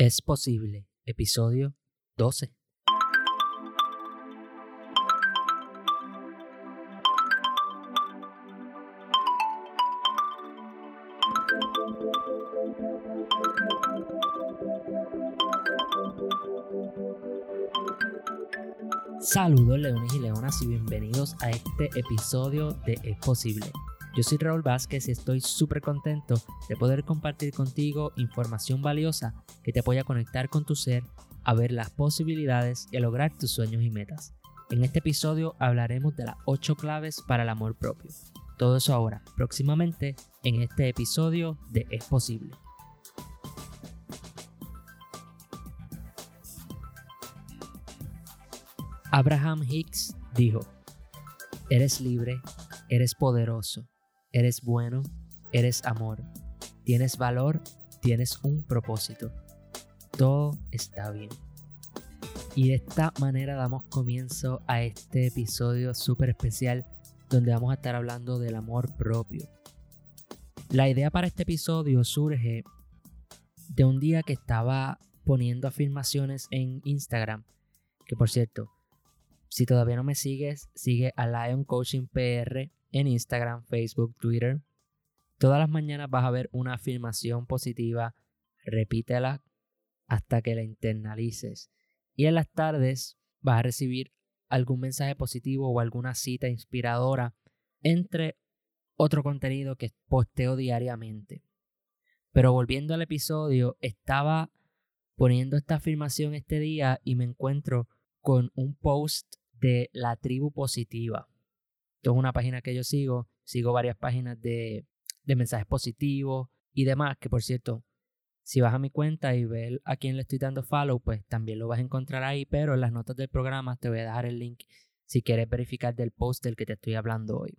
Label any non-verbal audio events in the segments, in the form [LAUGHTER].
Es posible, episodio 12. Saludos leones y leonas y bienvenidos a este episodio de Es posible. Yo soy Raúl Vázquez y estoy súper contento de poder compartir contigo información valiosa que te apoya a conectar con tu ser, a ver las posibilidades y a lograr tus sueños y metas. En este episodio hablaremos de las 8 claves para el amor propio. Todo eso ahora, próximamente, en este episodio de Es posible. Abraham Hicks dijo, Eres libre, eres poderoso, eres bueno, eres amor, tienes valor, tienes un propósito. Todo está bien. Y de esta manera damos comienzo a este episodio súper especial donde vamos a estar hablando del amor propio. La idea para este episodio surge de un día que estaba poniendo afirmaciones en Instagram, que por cierto, si todavía no me sigues, sigue a Lion Coaching PR en Instagram, Facebook, Twitter. Todas las mañanas vas a ver una afirmación positiva, repítela hasta que la internalices. Y en las tardes vas a recibir algún mensaje positivo o alguna cita inspiradora entre otro contenido que posteo diariamente. Pero volviendo al episodio, estaba poniendo esta afirmación este día y me encuentro con un post de la tribu positiva. Esto es una página que yo sigo, sigo varias páginas de, de mensajes positivos y demás, que por cierto, si vas a mi cuenta y ves a quién le estoy dando follow, pues también lo vas a encontrar ahí, pero en las notas del programa te voy a dejar el link si quieres verificar del post del que te estoy hablando hoy.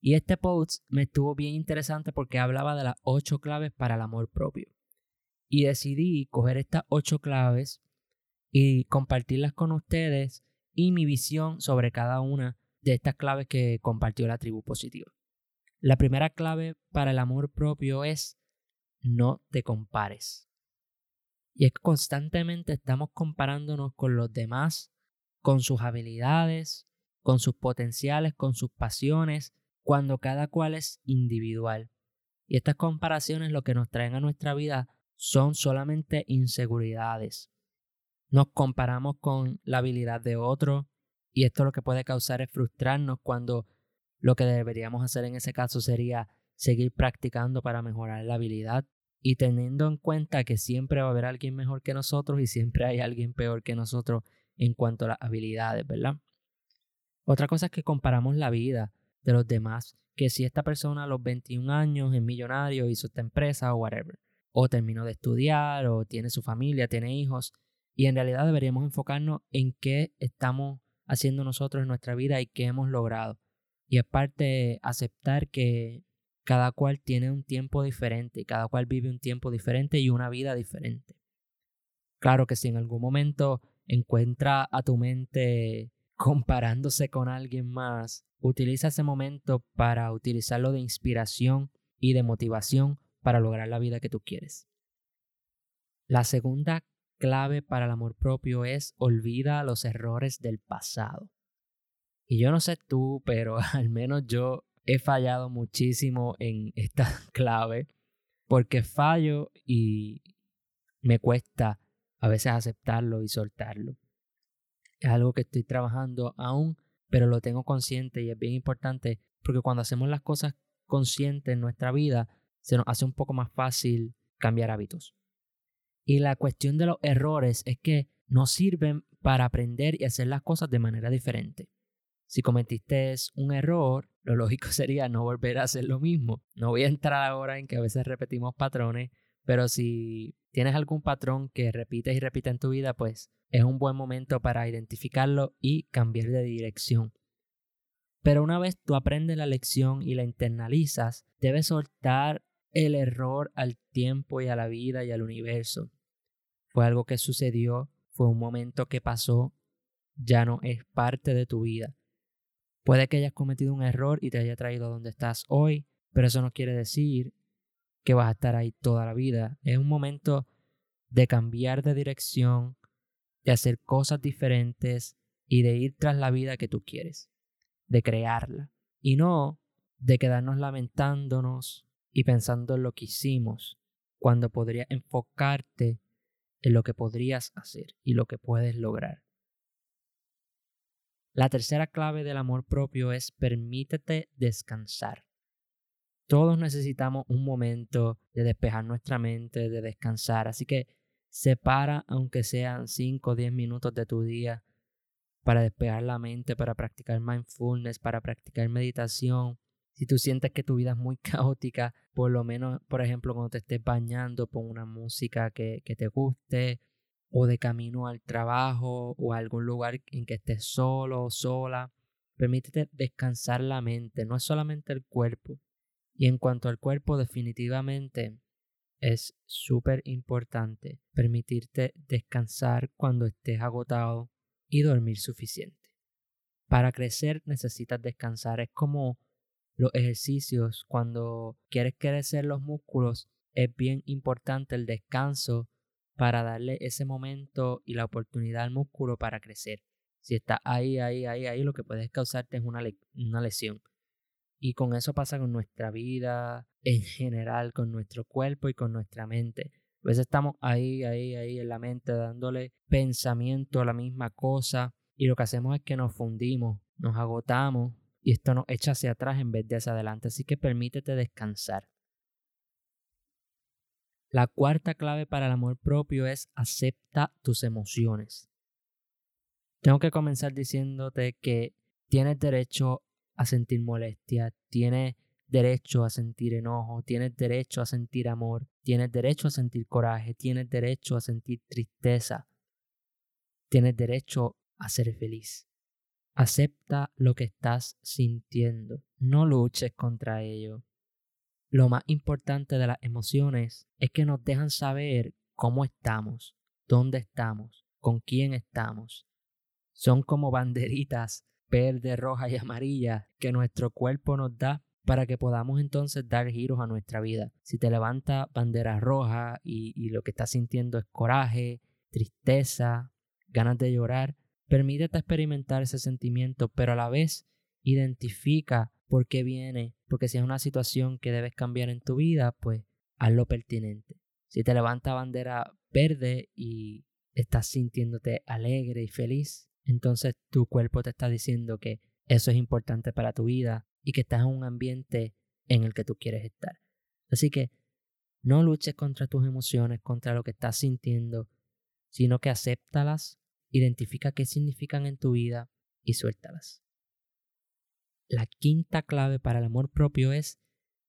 Y este post me estuvo bien interesante porque hablaba de las ocho claves para el amor propio. Y decidí coger estas ocho claves y compartirlas con ustedes y mi visión sobre cada una de estas claves que compartió la tribu positiva. La primera clave para el amor propio es no te compares. Y es que constantemente estamos comparándonos con los demás, con sus habilidades, con sus potenciales, con sus pasiones, cuando cada cual es individual. Y estas comparaciones lo que nos traen a nuestra vida son solamente inseguridades, nos comparamos con la habilidad de otro y esto lo que puede causar es frustrarnos cuando lo que deberíamos hacer en ese caso sería seguir practicando para mejorar la habilidad y teniendo en cuenta que siempre va a haber alguien mejor que nosotros y siempre hay alguien peor que nosotros en cuanto a las habilidades, ¿verdad? Otra cosa es que comparamos la vida de los demás, que si esta persona a los 21 años es millonario, hizo esta empresa o whatever, o terminó de estudiar, o tiene su familia, tiene hijos, y en realidad deberíamos enfocarnos en qué estamos haciendo nosotros en nuestra vida y qué hemos logrado. Y es parte aceptar que cada cual tiene un tiempo diferente cada cual vive un tiempo diferente y una vida diferente. Claro que si en algún momento encuentra a tu mente [LAUGHS] comparándose con alguien más, utiliza ese momento para utilizarlo de inspiración y de motivación para lograr la vida que tú quieres. La segunda clave para el amor propio es olvida los errores del pasado. Y yo no sé tú, pero [LAUGHS] al menos yo he fallado muchísimo en esta [LAUGHS] clave porque fallo y me cuesta a veces aceptarlo y soltarlo. Es algo que estoy trabajando aún, pero lo tengo consciente y es bien importante porque cuando hacemos las cosas conscientes en nuestra vida, se nos hace un poco más fácil cambiar hábitos. Y la cuestión de los errores es que nos sirven para aprender y hacer las cosas de manera diferente. Si cometiste un error, lo lógico [LAUGHS] sería no volver a hacer lo mismo. No voy a entrar ahora en que a veces repetimos patrones, pero si tienes algún patrón que repites y repites en tu vida, pues es un buen momento para identificarlo y cambiar de dirección. Pero una vez tú aprendes la lección y la internalizas, debes soltar el error al tiempo y a la vida y al universo. Fue algo que sucedió, fue un momento que pasó, ya no es parte de tu vida. Puede que hayas cometido un error y te haya traído a donde estás hoy, pero eso no quiere decir que vas a estar ahí toda la vida. Es un momento de cambiar de dirección, de hacer cosas diferentes y de ir tras la vida que tú quieres, de crearla. Y no de quedarnos lamentándonos y pensando en lo que hicimos, cuando podrías enfocarte en lo que podrías hacer y lo que puedes lograr. La tercera clave del amor propio es permítete descansar. Todos necesitamos un momento de despejar nuestra mente, de descansar, así que separa aunque sean 5 o 10 minutos de tu día para despejar la mente, para practicar mindfulness, para practicar meditación, si tú sientes que tu vida es muy [LAUGHS] caótica, por lo menos, por ejemplo, cuando te estés bañando, pon una música que, que te guste, o de camino al trabajo, o a algún lugar en que estés solo o sola. Permítete descansar la mente, no es solamente el cuerpo. Y en cuanto al cuerpo, definitivamente es súper importante permitirte descansar cuando estés agotado y dormir suficiente. Para crecer necesitas descansar. Es como los ejercicios, cuando quieres crecer los músculos, es bien importante el descanso para darle ese momento y la oportunidad al músculo para crecer. Si está ahí, ahí, ahí, ahí, lo que puedes causarte es una, una lesión. Y con eso pasa con nuestra vida en general, con nuestro cuerpo y con nuestra mente. A veces estamos ahí, ahí, ahí en la mente dándole pensamiento a la misma cosa y lo que hacemos es que nos fundimos, nos agotamos y esto nos echa hacia atrás en vez de hacia adelante. Así que permítete descansar. La cuarta clave para el amor propio es acepta tus emociones. Tengo que comenzar diciéndote que tienes derecho a sentir molestia, tienes derecho a sentir enojo, tienes derecho a sentir amor, tienes derecho a sentir coraje, tienes derecho a sentir tristeza, tienes derecho a ser feliz. Acepta lo que estás sintiendo. No luches contra ello. Lo más importante de las emociones es que nos dejan saber cómo estamos, dónde estamos, con quién estamos. Son como banderitas verde, roja y amarilla que nuestro cuerpo nos da para que podamos entonces dar giros a nuestra vida. Si te levanta bandera roja y, y lo que estás sintiendo es coraje, tristeza, ganas de llorar, Permítete experimentar ese sentimiento, pero a la vez identifica por qué viene, porque si es una situación que debes cambiar en tu vida, pues haz lo pertinente. Si te levanta bandera verde y estás sintiéndote alegre y feliz, entonces tu cuerpo te está diciendo que eso es importante para tu vida y que estás en un ambiente en el que tú quieres estar. Así que no luches contra tus emociones, contra lo que estás sintiendo, sino que acéptalas, Identifica qué significan en tu vida y suéltalas. La quinta clave para el amor propio es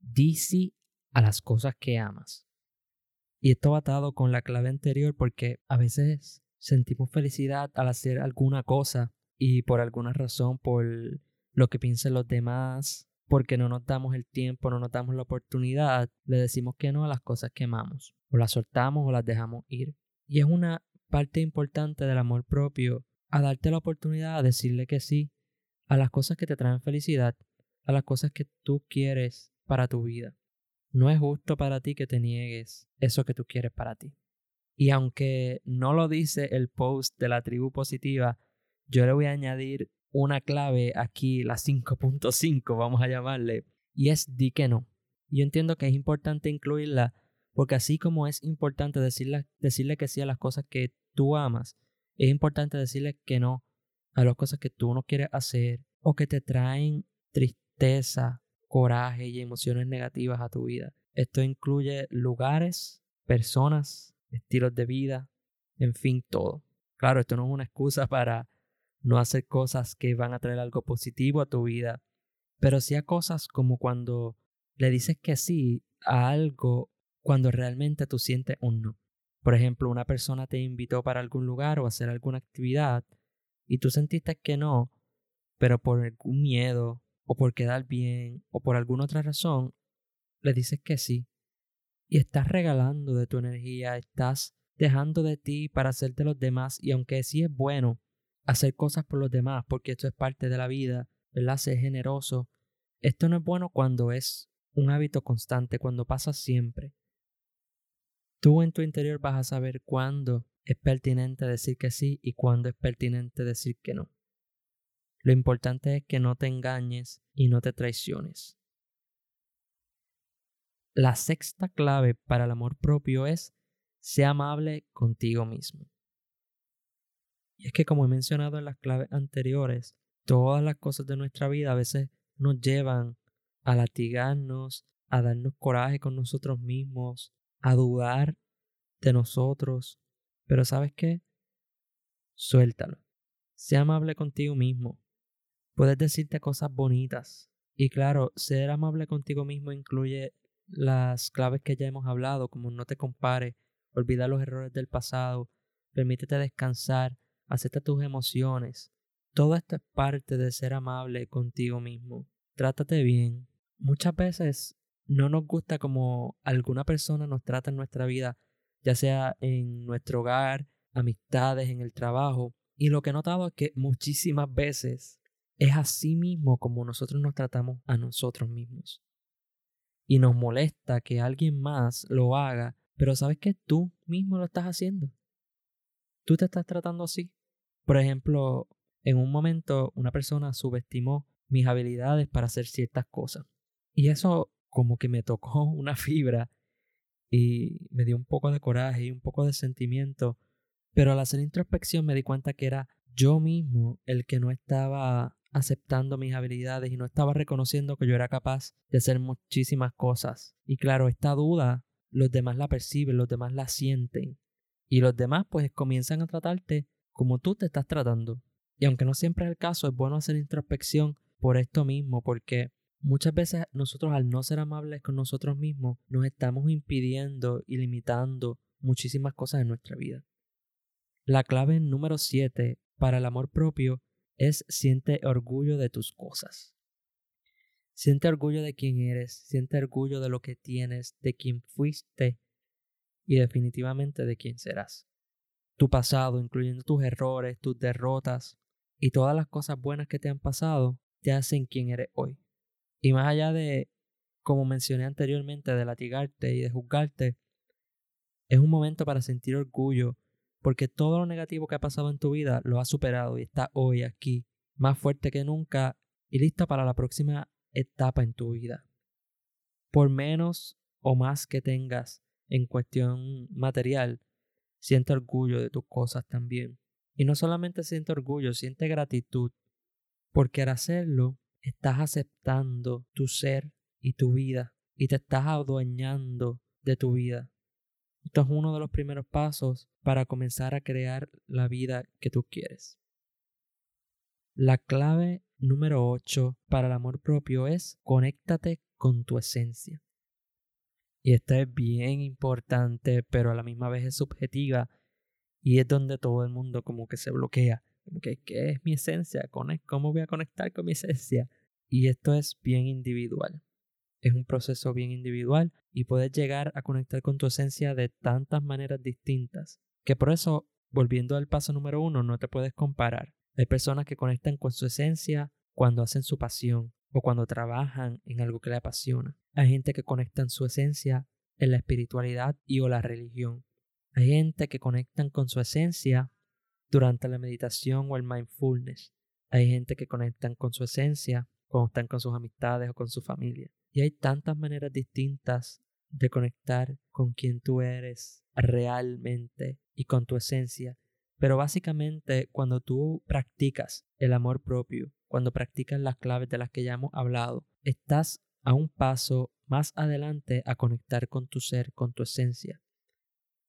dice a las cosas que amas. Y esto va atado con la clave anterior porque a veces sentimos felicidad al hacer alguna cosa y por alguna razón, por lo que piensen los demás, porque no nos damos el tiempo, no nos damos la oportunidad, le decimos que no a las cosas que amamos. O las soltamos o las dejamos ir. Y es una parte importante del amor propio a darte la oportunidad de decirle que sí a las cosas que te traen felicidad, a las cosas que tú quieres para tu vida. No es justo para ti que te niegues eso que tú quieres para ti. Y aunque no lo dice el post de la tribu positiva, yo le voy a añadir una clave aquí, la 5.5, vamos a llamarle, y es di que no. Yo entiendo que es importante incluirla porque así como es importante decirle, decirle que sí a las cosas que tú amas, es importante decirle que no a las cosas que tú no quieres hacer o que te traen tristeza, coraje y emociones negativas a tu vida. Esto incluye lugares, personas, estilos de vida, en fin, todo. Claro, esto no es una excusa para no hacer cosas que van a traer algo positivo a tu vida, pero sí a cosas como cuando le dices que sí a algo cuando realmente tú sientes un no. Por ejemplo, una persona te invitó para algún lugar o hacer alguna actividad y tú sentiste que no, pero por algún miedo o por quedar bien o por alguna otra razón, le dices que sí. Y estás regalando de tu energía, estás dejando de ti para hacerte los demás y aunque sí es bueno hacer cosas por los demás porque esto es parte de la vida, ¿verdad? Ser generoso. Esto no es bueno cuando es un hábito constante, cuando pasa siempre. Tú en tu interior vas a saber cuándo es pertinente decir que sí y cuándo es pertinente decir que no. Lo importante es que no te engañes y no te traiciones. La sexta clave para el amor propio es ser amable contigo mismo. Y es que como he mencionado en las claves anteriores, todas las cosas de nuestra vida a veces nos llevan a latigarnos, a darnos coraje con nosotros mismos, a dudar de nosotros. Pero ¿sabes qué? Suéltalo. Sé amable contigo mismo. Puedes decirte cosas bonitas. Y claro, ser amable contigo mismo incluye las claves que ya hemos hablado, como no te compare, olvida los errores del pasado, permítete descansar, acepta tus emociones. Todo esto es parte de ser amable contigo mismo. Trátate bien. Muchas veces no nos gusta como alguna persona nos trata en nuestra vida, ya sea en nuestro hogar, amistades, en el trabajo. Y lo que he notado es que muchísimas veces es así mismo como nosotros nos tratamos a nosotros mismos y nos molesta que alguien más lo haga, pero sabes que tú mismo lo estás haciendo. Tú te estás tratando así. Por ejemplo, en un momento una persona subestimó mis habilidades para hacer ciertas cosas. Y eso como que me tocó [LAUGHS] una fibra y me dio un poco de coraje y un poco de sentimiento. Pero al hacer introspección me di cuenta que era yo mismo el que no estaba aceptando mis habilidades y no estaba reconociendo que yo era capaz de hacer muchísimas cosas. Y claro, esta duda los demás la perciben, los demás la sienten. Y los demás pues comienzan a tratarte como tú te estás tratando. Y aunque no siempre es el caso, es bueno hacer introspección por esto mismo, porque muchas veces nosotros al no ser amables con nosotros mismos, nos estamos impidiendo y limitando muchísimas cosas en nuestra vida. La clave número 7 para el amor propio es siente orgullo de tus cosas. Siente orgullo de quién eres, siente orgullo de lo que tienes, de quién fuiste y definitivamente de quién serás. Tu pasado, incluyendo tus errores, tus derrotas y todas las cosas buenas que te han pasado, te hacen quien eres hoy. Y más allá de, como mencioné anteriormente, de latigarte y de juzgarte, es un momento para sentir orgullo porque todo lo negativo que ha pasado en tu vida lo has superado y está hoy aquí, más fuerte que nunca y lista para la próxima etapa en tu vida. Por menos o más que tengas en cuestión material, siente orgullo de tus cosas también. Y no solamente siente orgullo, siente gratitud, porque al hacerlo estás aceptando tu ser y tu vida y te estás adueñando de tu vida. Esto es uno de los primeros pasos para comenzar a crear la vida que tú quieres. La clave número 8 para el amor propio es conéctate con tu esencia. Y esta es bien importante, pero a la misma vez es subjetiva y es donde todo el mundo como que se bloquea. ¿Qué es mi esencia? ¿Cómo voy a conectar con mi esencia? Y esto es bien individual es un proceso bien individual y puedes llegar a conectar con tu esencia de tantas maneras distintas que por eso, volviendo al paso número uno, no te puedes comparar. Hay personas que conectan con su esencia cuando hacen su pasión o cuando trabajan en algo que le apasiona. Hay gente que conecta en su esencia en la espiritualidad y o la religión. Hay gente que conectan con su esencia durante la meditación o el mindfulness. Hay gente que conectan con su esencia están con sus amistades o con su familia. Y hay tantas maneras distintas de conectar con quien tú eres realmente y con tu esencia. Pero básicamente cuando tú practicas el amor propio, cuando practicas las claves de las que ya hemos hablado, estás a un paso más adelante a conectar con tu ser, con tu esencia.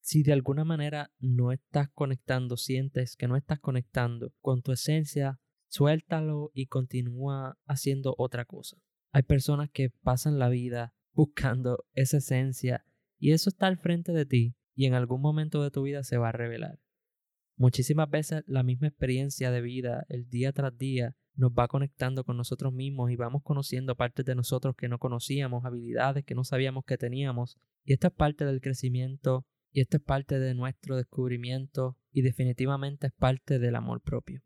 Si de alguna manera no estás conectando, sientes que no estás conectando con tu esencia, suéltalo y continúa haciendo otra cosa. Hay personas que pasan la vida buscando esa esencia y eso está al frente de ti y en algún momento de tu vida se va a revelar. Muchísimas veces la misma experiencia de vida, el día tras día, nos va conectando con nosotros mismos y vamos conociendo partes de nosotros que no conocíamos, habilidades que no sabíamos que teníamos. Y esto es parte del crecimiento y esto es parte de nuestro descubrimiento y definitivamente es parte del amor propio.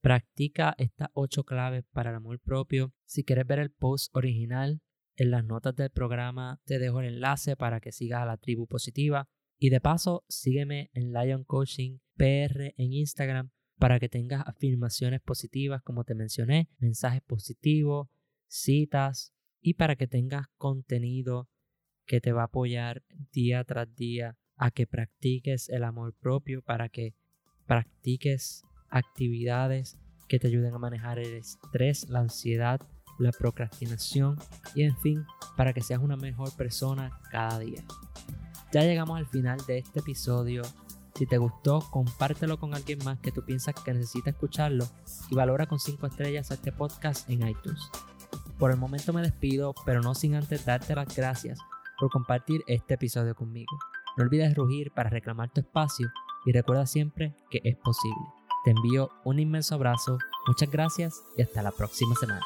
Practica estas ocho claves para el amor propio. Si quieres ver el post original, en las notas del programa te dejo el enlace para que sigas a la tribu positiva. Y de paso, sígueme en Lion Coaching PR en Instagram para que tengas afirmaciones positivas, como te mencioné, mensajes positivos, citas y para que tengas contenido que te va a apoyar día tras día a que practiques el amor propio, para que practiques actividades que te ayuden a manejar el estrés, la ansiedad, la procrastinación y en fin, para que seas una mejor persona cada día. Ya llegamos al final de este episodio. Si te gustó, compártelo con alguien más que tú piensas que necesita escucharlo y valora con 5 estrellas a este podcast en iTunes. Por el momento me despido, pero no sin antes darte las gracias por compartir este episodio conmigo. No olvides rugir para reclamar tu espacio y recuerda siempre que es posible. Te envío un inmenso abrazo, muchas gracias y hasta la próxima semana.